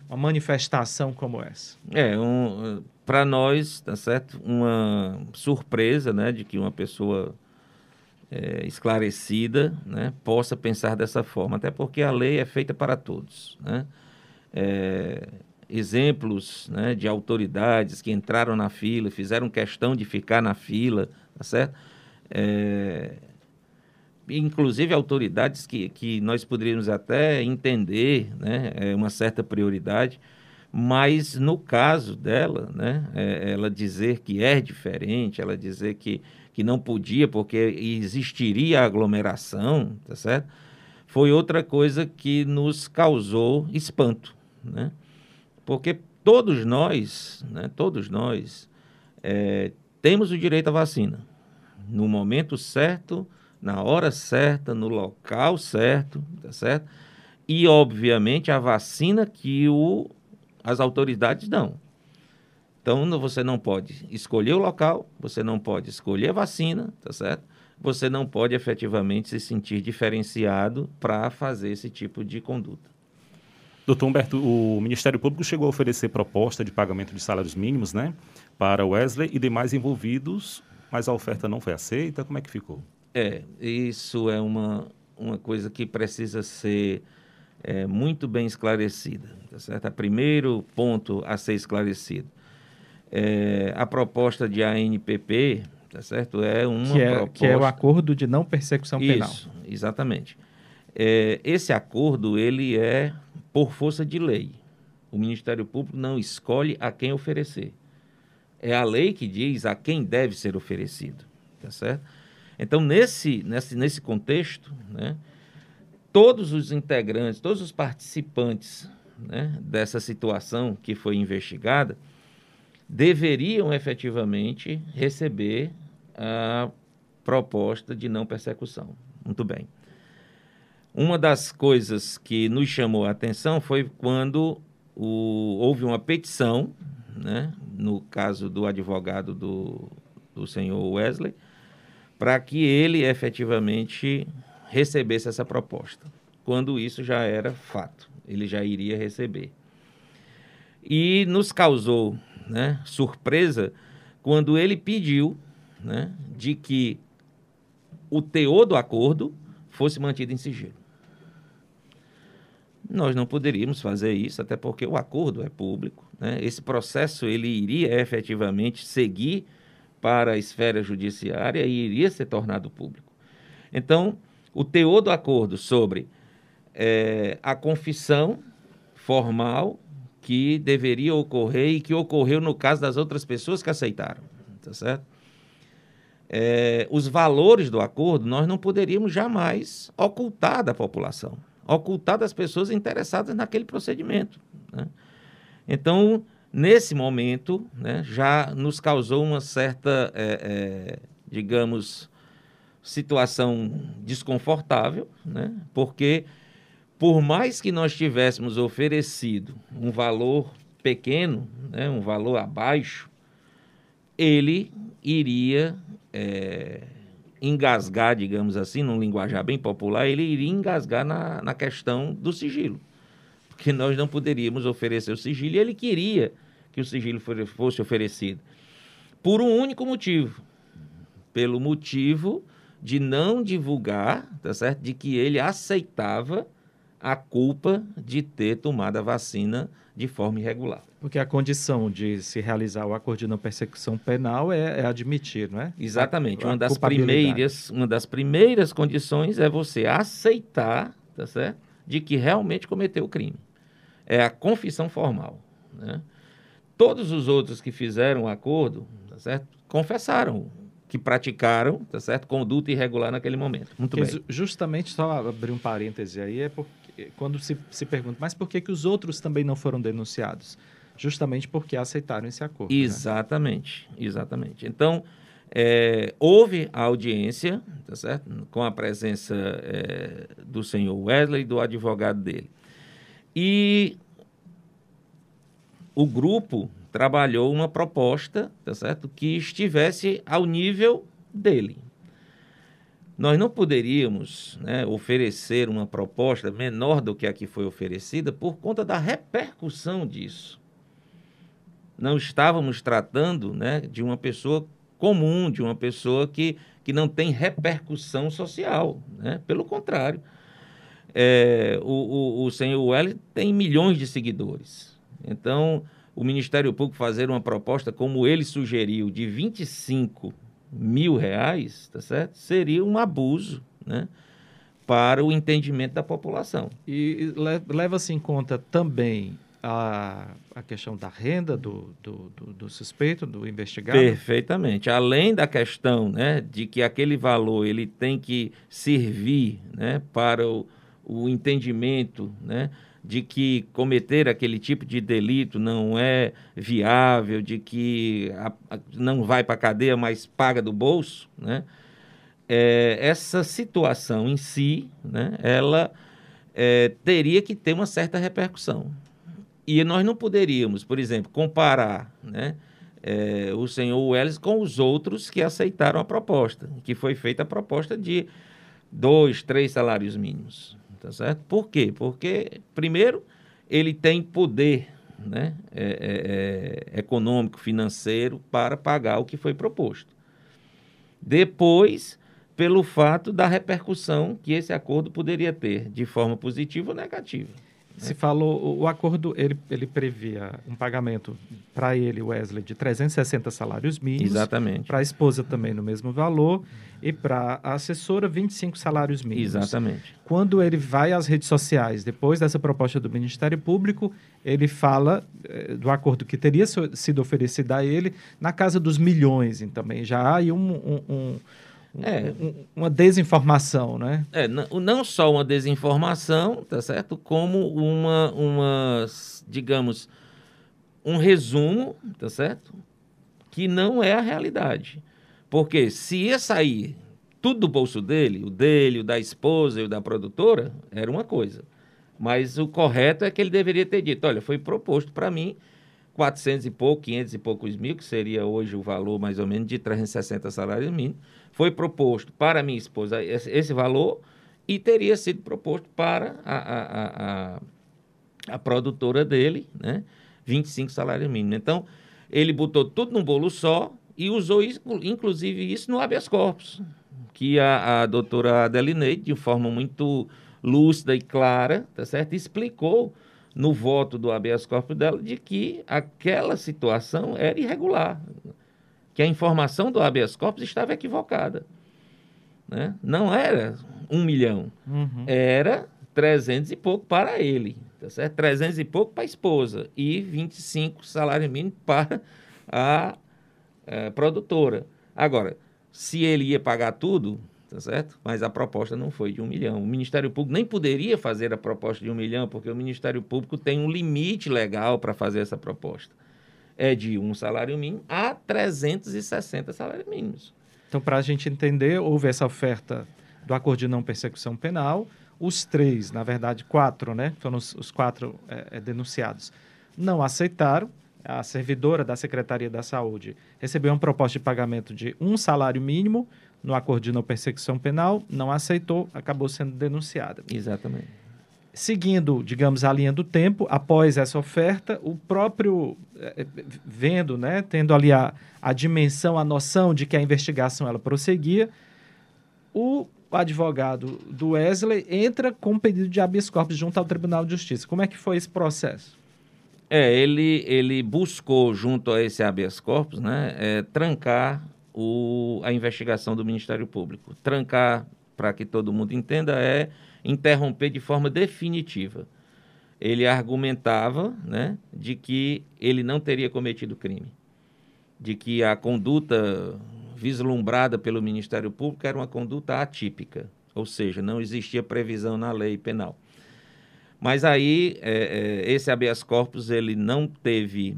uma manifestação como essa? É, um, para nós, tá certo? Uma surpresa, né, de que uma pessoa é, esclarecida, né, possa pensar dessa forma, até porque a lei é feita para todos, né? É, exemplos né, de autoridades que entraram na fila, fizeram questão de ficar na fila, tá certo? É, inclusive autoridades que, que nós poderíamos até entender né, é uma certa prioridade, mas no caso dela, né, é, ela dizer que é diferente, ela dizer que, que não podia porque existiria aglomeração, tá certo? Foi outra coisa que nos causou espanto, né? Porque todos nós, né, todos nós é, temos o direito à vacina. No momento certo, na hora certa, no local certo, tá certo? E, obviamente, a vacina que o, as autoridades dão. Então, você não pode escolher o local, você não pode escolher a vacina, tá certo? Você não pode efetivamente se sentir diferenciado para fazer esse tipo de conduta. Doutor Humberto, o Ministério Público chegou a oferecer proposta de pagamento de salários mínimos, né, para Wesley e demais envolvidos, mas a oferta não foi aceita. Como é que ficou? É, isso é uma, uma coisa que precisa ser é, muito bem esclarecida. Tá certo? O primeiro ponto a ser esclarecido. É, a proposta de ANPP, tá certo? É uma que é, proposta... Que é o acordo de não persecução isso, penal. Isso, exatamente. É, esse acordo, ele é por força de lei. O Ministério Público não escolhe a quem oferecer. É a lei que diz a quem deve ser oferecido, tá certo? Então, nesse, nesse, nesse contexto, né, todos os integrantes, todos os participantes né, dessa situação que foi investigada deveriam efetivamente receber a proposta de não persecução. Muito bem. Uma das coisas que nos chamou a atenção foi quando o, houve uma petição, né, no caso do advogado do, do senhor Wesley, para que ele efetivamente recebesse essa proposta, quando isso já era fato, ele já iria receber. E nos causou né, surpresa quando ele pediu né, de que o teor do acordo fosse mantido em sigilo. Nós não poderíamos fazer isso, até porque o acordo é público. Né? Esse processo ele iria efetivamente seguir para a esfera judiciária e iria ser tornado público. Então, o teor do acordo sobre é, a confissão formal que deveria ocorrer e que ocorreu no caso das outras pessoas que aceitaram, tá certo? É, os valores do acordo nós não poderíamos jamais ocultar da população, ocultar das pessoas interessadas naquele procedimento. Né? Então, nesse momento, né, já nos causou uma certa, é, é, digamos, situação desconfortável, né? porque por mais que nós tivéssemos oferecido um valor pequeno, né, um valor abaixo, ele iria é, engasgar, digamos assim, num linguajar bem popular, ele iria engasgar na, na questão do sigilo. Porque nós não poderíamos oferecer o sigilo e ele queria que o sigilo fosse oferecido. Por um único motivo. Pelo motivo de não divulgar, tá certo? De que ele aceitava a culpa de ter tomado a vacina de forma irregular. Porque a condição de se realizar o acordo de não persecução penal é, é admitir, não é? Exatamente. A, uma, das primeiras, uma das primeiras condições é você aceitar, tá certo? De que realmente cometeu o crime. É a confissão formal, né? Todos os outros que fizeram o acordo, tá certo? Confessaram que praticaram, tá certo? Conduta irregular naquele momento. Muito Porque bem. Justamente, só abrir um parêntese aí, é porque quando se, se pergunta, mas por que, que os outros também não foram denunciados? Justamente porque aceitaram esse acordo. Né? Exatamente, né? exatamente. Então, é, houve a audiência, tá certo? Com a presença é, do senhor Wesley e do advogado dele. E o grupo trabalhou uma proposta, tá certo? Que estivesse ao nível dele, nós não poderíamos né, oferecer uma proposta menor do que a que foi oferecida por conta da repercussão disso. Não estávamos tratando né, de uma pessoa comum, de uma pessoa que, que não tem repercussão social. Né? Pelo contrário, é, o, o, o senhor Welly tem milhões de seguidores. Então, o Ministério Público fazer uma proposta como ele sugeriu, de 25 mil reais, tá certo? Seria um abuso, né? Para o entendimento da população. E leva-se em conta também a, a questão da renda do, do, do, do, suspeito, do investigado? Perfeitamente. Além da questão né, de que aquele valor ele tem que servir né, para o, o entendimento né, de que cometer aquele tipo de delito não é viável, de que a, a, não vai para a cadeia, mas paga do bolso, né? É, essa situação em si, né, ela é, teria que ter uma certa repercussão. E nós não poderíamos, por exemplo, comparar né, é, o senhor Welles com os outros que aceitaram a proposta, que foi feita a proposta de dois, três salários mínimos tá certo? Por quê? Porque, primeiro, ele tem poder né, é, é, econômico, financeiro para pagar o que foi proposto. Depois, pelo fato da repercussão que esse acordo poderia ter, de forma positiva ou negativa. Se falou, o acordo ele, ele previa um pagamento para ele, Wesley, de 360 salários mínimos. Exatamente. Para a esposa também no mesmo valor e para a assessora 25 salários mínimos. Exatamente. Quando ele vai às redes sociais, depois dessa proposta do Ministério Público, ele fala eh, do acordo que teria sido oferecido a ele na casa dos milhões, também já há aí um, um, um é, uma desinformação, né? É, não só uma desinformação, tá certo? Como uma, uma, digamos, um resumo, tá certo? Que não é a realidade. Porque se ia sair tudo do bolso dele, o dele, o da esposa e o da produtora, era uma coisa. Mas o correto é que ele deveria ter dito, olha, foi proposto para mim 400 e pouco, 500 e poucos mil, que seria hoje o valor mais ou menos de 360 salários mínimos, foi proposto para minha esposa esse, valor e teria sido proposto para a, a, a, a, produtora dele, né? 25 salários mínimos. Então, ele botou tudo num bolo só e usou, isso, inclusive, isso no habeas corpus, que a, a doutora Adelineide, de forma muito lúcida e clara, tá certo? explicou no voto do habeas corpus dela de que aquela situação era irregular, que a informação do habeas corpus estava equivocada. Né? Não era um milhão, uhum. era 300 e pouco para ele, tá certo? 300 e pouco para a esposa e 25 salário mínimo para a, a eh, produtora. Agora, se ele ia pagar tudo, tá certo? Mas a proposta não foi de um milhão. O Ministério Público nem poderia fazer a proposta de um milhão, porque o Ministério Público tem um limite legal para fazer essa proposta. É de um salário mínimo a 360 salários mínimos. Então, para a gente entender, houve essa oferta do acordo de não persecução penal. Os três, na verdade, quatro, né? Foram os, os quatro é, denunciados. Não aceitaram. A servidora da Secretaria da Saúde recebeu uma proposta de pagamento de um salário mínimo no acordo de não persecução penal, não aceitou, acabou sendo denunciada. Exatamente. Seguindo, digamos, a linha do tempo, após essa oferta, o próprio, eh, vendo, né, tendo ali a, a dimensão, a noção de que a investigação ela prosseguia, o advogado do Wesley entra com pedido de habeas corpus junto ao Tribunal de Justiça. Como é que foi esse processo? É, ele, ele buscou, junto a esse habeas corpus, né, é, trancar o, a investigação do Ministério Público. Trancar, para que todo mundo entenda, é interromper de forma definitiva. Ele argumentava né, de que ele não teria cometido crime, de que a conduta vislumbrada pelo Ministério Público era uma conduta atípica, ou seja, não existia previsão na lei penal. Mas aí, é, é, esse habeas corpus ele não teve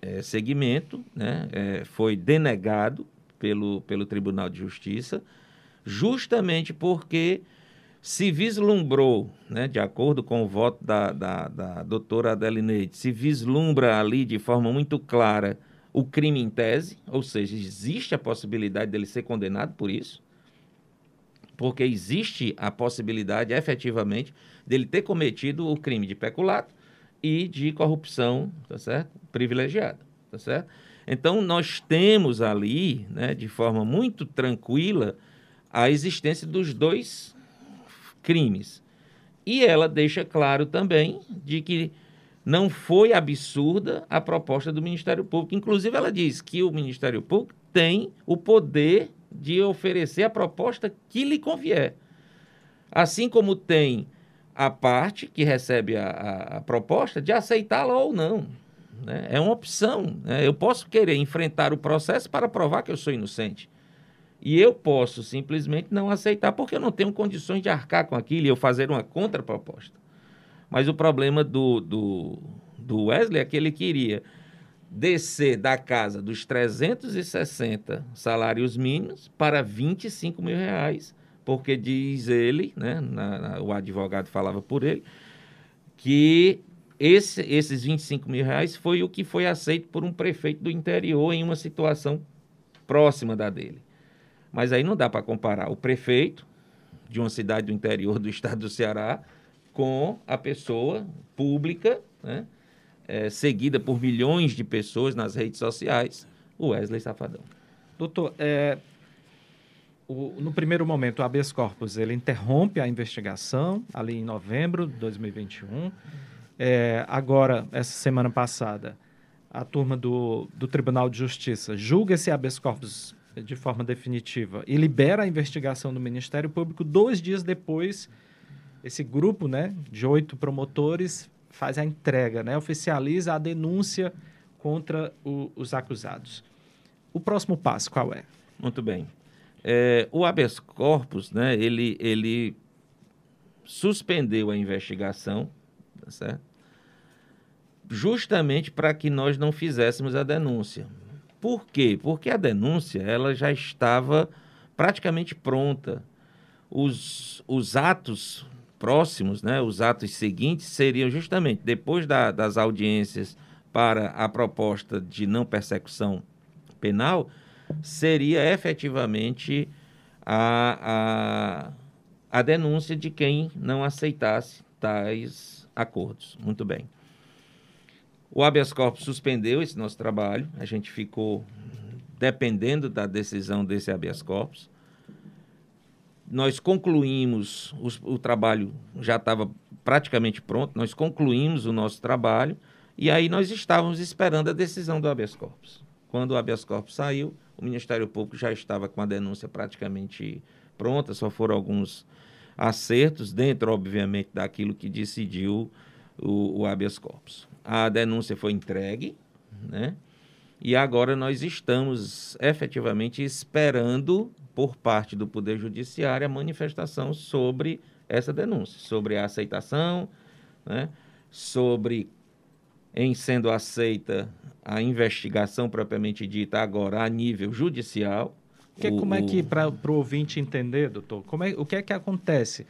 é, segmento, né, é, foi denegado pelo, pelo Tribunal de Justiça, justamente porque se vislumbrou, né, de acordo com o voto da, da, da doutora Adelineide, se vislumbra ali de forma muito clara o crime em tese, ou seja, existe a possibilidade dele ser condenado por isso, porque existe a possibilidade, efetivamente, dele ter cometido o crime de peculato e de corrupção, tá certo? Privilegiada, tá certo? Então nós temos ali, né, de forma muito tranquila, a existência dos dois crimes. E ela deixa claro também de que não foi absurda a proposta do Ministério Público. Inclusive, ela diz que o Ministério Público tem o poder de oferecer a proposta que lhe convier. Assim como tem a parte que recebe a, a, a proposta de aceitá-la ou não. Né? É uma opção. Né? Eu posso querer enfrentar o processo para provar que eu sou inocente. E eu posso simplesmente não aceitar porque eu não tenho condições de arcar com aquilo e eu fazer uma contraproposta. Mas o problema do, do, do Wesley é que ele queria descer da casa dos 360 salários mínimos para 25 mil reais porque diz ele, né, na, na, o advogado falava por ele, que esse, esses 25 mil reais foi o que foi aceito por um prefeito do interior em uma situação próxima da dele. Mas aí não dá para comparar o prefeito de uma cidade do interior do estado do Ceará com a pessoa pública, né, é, seguida por milhões de pessoas nas redes sociais, o Wesley Safadão. Doutor, é, o, no primeiro momento, o habeas corpus ele interrompe a investigação ali em novembro de 2021. É, agora, essa semana passada, a turma do, do Tribunal de Justiça julga esse habeas corpus de forma definitiva e libera a investigação do Ministério Público. Dois dias depois, esse grupo né, de oito promotores faz a entrega, né, oficializa a denúncia contra o, os acusados. O próximo passo qual é? Muito bem. É, o habeas corpus, né, ele, ele suspendeu a investigação, tá certo? justamente para que nós não fizéssemos a denúncia. Por quê? Porque a denúncia ela já estava praticamente pronta. Os, os atos próximos, né, os atos seguintes seriam justamente depois da, das audiências para a proposta de não persecução penal seria efetivamente a, a, a denúncia de quem não aceitasse tais acordos. Muito bem. O habeas corpus suspendeu esse nosso trabalho, a gente ficou dependendo da decisão desse habeas corpus. Nós concluímos, o, o trabalho já estava praticamente pronto, nós concluímos o nosso trabalho e aí nós estávamos esperando a decisão do habeas corpus. Quando o habeas corpus saiu, o Ministério Público já estava com a denúncia praticamente pronta, só foram alguns acertos, dentro, obviamente, daquilo que decidiu o, o habeas corpus a denúncia foi entregue, né? E agora nós estamos efetivamente esperando, por parte do Poder Judiciário, a manifestação sobre essa denúncia, sobre a aceitação, né? sobre, em sendo aceita a investigação propriamente dita agora a nível judicial. Que, o, como é que, para o ouvinte entender, doutor, como é, o que é que acontece?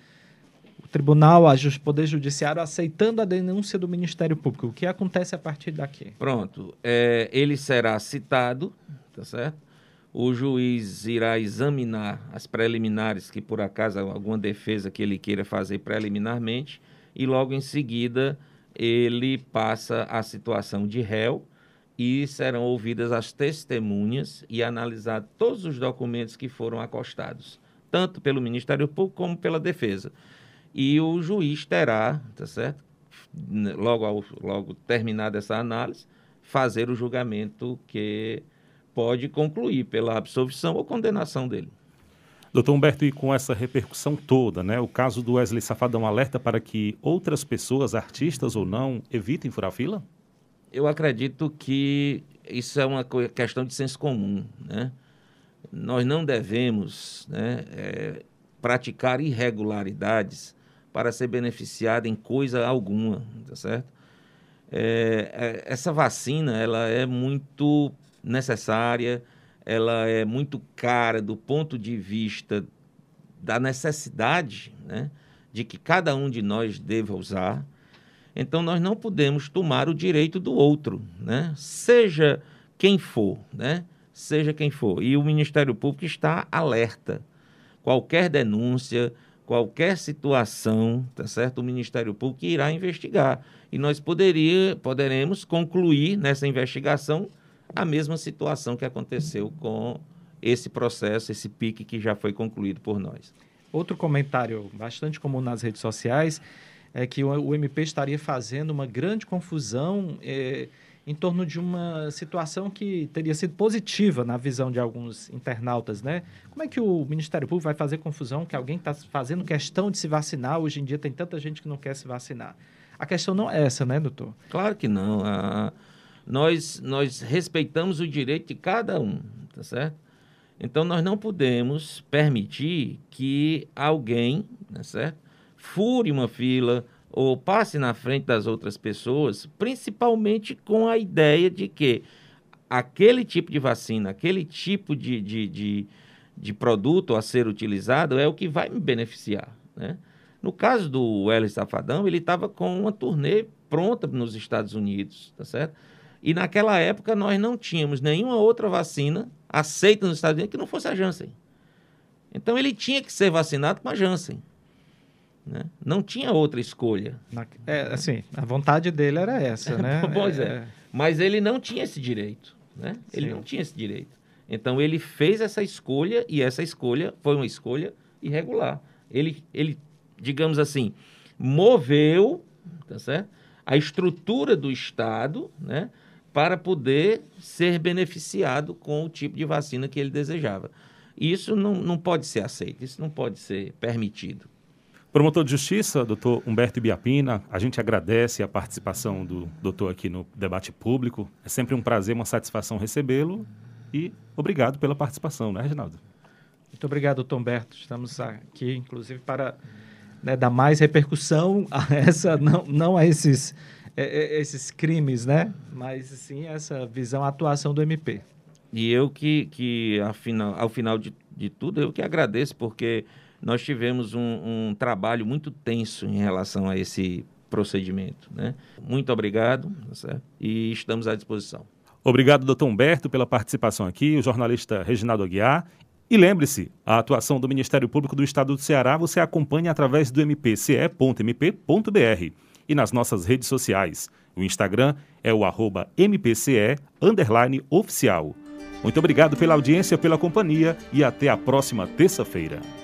Tribunal, o Poder Judiciário aceitando a denúncia do Ministério Público. O que acontece a partir daqui? Pronto. É, ele será citado, tá certo? O juiz irá examinar as preliminares, que por acaso alguma defesa que ele queira fazer preliminarmente, e logo em seguida ele passa a situação de réu e serão ouvidas as testemunhas e analisados todos os documentos que foram acostados, tanto pelo Ministério Público como pela defesa e o juiz terá, tá certo? Logo, ao, logo terminada essa análise, fazer o julgamento que pode concluir pela absolvição ou condenação dele. Doutor Humberto, e com essa repercussão toda, né, o caso do Wesley Safadão alerta para que outras pessoas, artistas ou não, evitem furar fila? Eu acredito que isso é uma questão de senso comum, né? Nós não devemos né, é, praticar irregularidades para ser beneficiada em coisa alguma, tá certo? É, é, essa vacina, ela é muito necessária, ela é muito cara do ponto de vista da necessidade, né, de que cada um de nós deva usar. Então, nós não podemos tomar o direito do outro, né? Seja quem for, né? Seja quem for. E o Ministério Público está alerta. Qualquer denúncia, qualquer situação, tá certo? O Ministério Público irá investigar. E nós poderia, poderemos concluir nessa investigação a mesma situação que aconteceu com esse processo, esse pique que já foi concluído por nós. Outro comentário bastante comum nas redes sociais é que o, MP estaria fazendo uma grande confusão. Eh, em torno de uma situação que teria sido positiva na visão de alguns internautas, né? Como é que o Ministério Público vai fazer confusão que alguém está fazendo questão de se vacinar? Hoje em dia tem tanta gente que não quer se vacinar. A questão não é essa, né, doutor? Claro que não. Nós, nós respeitamos o direito de cada um, tá certo? Então, nós não podemos permitir que alguém, tá certo? Fure uma fila, ou passe na frente das outras pessoas, principalmente com a ideia de que aquele tipo de vacina, aquele tipo de, de, de, de produto a ser utilizado é o que vai me beneficiar. Né? No caso do Hélio Safadão, ele estava com uma turnê pronta nos Estados Unidos, tá certo? E naquela época nós não tínhamos nenhuma outra vacina aceita nos Estados Unidos que não fosse a Janssen. Então ele tinha que ser vacinado com a Janssen. Né? Não tinha outra escolha. Na, é, assim, a vontade dele era essa, né? pois é. é. Mas ele não tinha esse direito, né? Ele não tinha esse direito. Então ele fez essa escolha e essa escolha foi uma escolha irregular. Ele, ele digamos assim, moveu, tá certo? A estrutura do Estado, né? Para poder ser beneficiado com o tipo de vacina que ele desejava. Isso não, não pode ser aceito, isso não pode ser permitido. Promotor de Justiça, doutor Humberto Biapina, a gente agradece a participação do doutor aqui no debate público. É sempre um prazer, uma satisfação recebê-lo e obrigado pela participação, né, Reginaldo? Muito obrigado, doutor Humberto. Estamos aqui, inclusive, para né, dar mais repercussão a essa, não, não a esses, é, é, esses crimes, né? Mas sim essa visão, a atuação do MP. E eu que, que ao final, ao final de, de tudo, eu que agradeço, porque nós tivemos um, um trabalho muito tenso em relação a esse procedimento. Né? Muito obrigado tá certo? e estamos à disposição. Obrigado, doutor Humberto, pela participação aqui, o jornalista Reginaldo Aguiar. E lembre-se, a atuação do Ministério Público do Estado do Ceará você acompanha através do mpce.mp.br e nas nossas redes sociais. O Instagram é o arroba mpce oficial. Muito obrigado pela audiência, pela companhia e até a próxima terça-feira.